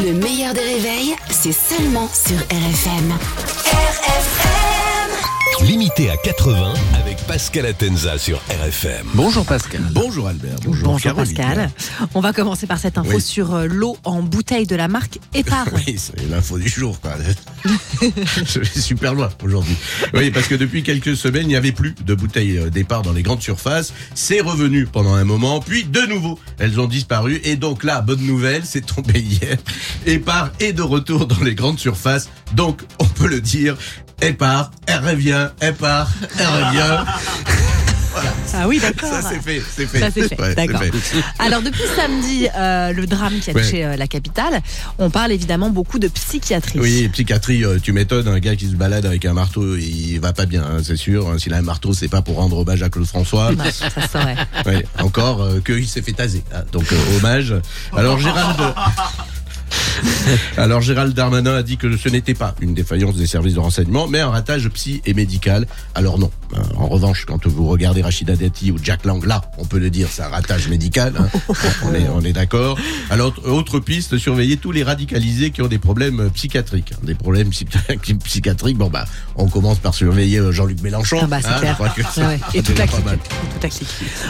Le meilleur des réveils, c'est seulement sur RFM. RFM Limité à 80 avec Pascal Atenza sur RFM. Bonjour Pascal. Bonjour Albert. Bonjour Caroline. Pascal. On va commencer par cette info Oui. sur euh, l'eau en bouteille de la marque Epar. Oui, c'est l'info du jour. Quoi. Je vais super loin aujourd'hui. Oui, parce que depuis quelques semaines, il n'y avait plus de bouteilles euh, départ dans les grandes surfaces. C'est revenu pendant un moment, puis de nouveau, elles ont disparu. Et donc là, bonne nouvelle, c'est tombé hier. Epar est de retour dans les grandes surfaces. Donc, on peut le dire, elle part, elle revient, elle part, elle revient. Ah oui, d'accord. Ça, c'est fait, c'est fait. Ça, c'est fait. Ouais, D'accord. fait. Alors depuis samedi, euh, le drame qui a Ouais. touché euh, la capitale, on parle évidemment beaucoup de psychiatrie. Oui, psychiatrie, euh, tu m'étonnes, un gars qui se balade avec un marteau, il va pas bien, hein, c'est sûr. Hein, S'il a un marteau, c'est pas pour rendre hommage à Claude François. Non, ça. Ouais, encore qu'il s'est fait taser. hein, donc hommage. Alors Gérald. Alors Gérald Darmanin a dit que ce n'était pas une défaillance des services de renseignement, mais un ratage psy et médical. Alors non. Hein, En revanche, quand vous regardez Rachida Dati ou Jack Lang, là, on peut le dire, c'est un ratage médical. hein. on est, on est d'accord. Alors autre piste, surveiller tous les radicalisés qui ont des problèmes euh, psychiatriques, des problèmes psy- psychiatriques. Bon bah, on commence par surveiller euh, Jean-Luc Mélenchon. Ah bah, c'est hein, clair. je que Ouais, Et tout à. Tout.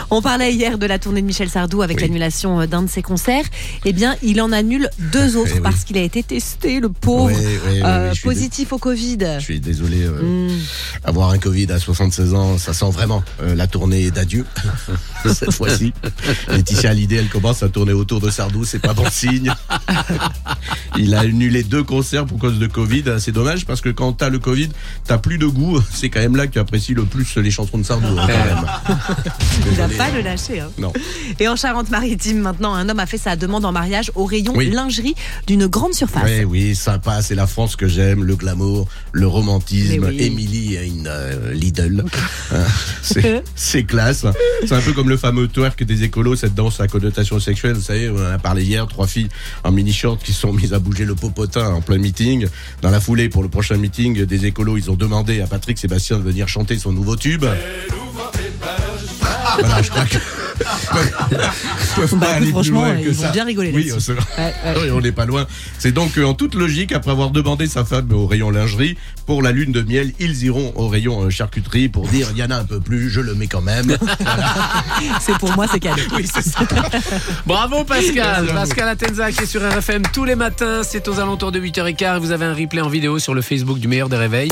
On parlait hier de la tournée de Michel Sardou avec Oui. l'annulation euh, d'un de ses concerts. Eh bien, il en annule deux autres oui. parce qu'il a été testé, le pauvre, Oui, oui, oui, euh, positif au Covid. Je suis désolé. euh, Hmm. Avoir un Covid à 76 ans, ça sent vraiment euh, la tournée d'adieu. Cette fois-ci. Laetitia Hallyday, elle commence à tourner autour de Sardou, c'est pas bon signe. Il a annulé deux concerts pour cause de Covid. C'est dommage parce que quand t'as le Covid, t'as plus de goût. C'est quand même là que tu apprécies le plus les chansons de Sardou. hein, quand même. Il pas le lâcher. hein. Non. Et en Charente-Maritime, maintenant, un homme a fait sa demande en mariage au rayon Oui. lingerie d'une grande surface. Ouais, oui, sympa, c'est la France que j'aime, le glamour, le romantisme. Oui. Émilie a une euh, Lidl. Hein, c'est- c'est classe. C'est un peu comme le fameux twerk des écolos, cette danse à connotation sexuelle. Vous savez, on en a parlé hier, trois filles en mini-short qui se sont mises à bouger le popotin en plein meeting. Dans la foulée, pour le prochain meeting des écolos, ils ont demandé à Patrick Sébastien de venir chanter son nouveau tube. Voilà, je crois que. Ils peuvent Bah, pas aller plus franchement, loin que ils vont ça. bien rigoler Oui, Ouais, ouais. on n'est pas loin. C'est donc euh, en toute logique, après avoir demandé sa femme au rayon lingerie, pour la lune de miel, ils iront au rayon euh, charcuterie pour dire il y en a un peu plus, je le mets quand même. C'est pour moi, c'est cadeau. oui, c'est ça. Bravo Pascal. Pascal Atenza qui est sur RFM tous les matins. C'est aux alentours de 8h15 et vous avez un replay en vidéo sur le Facebook du meilleur des réveils.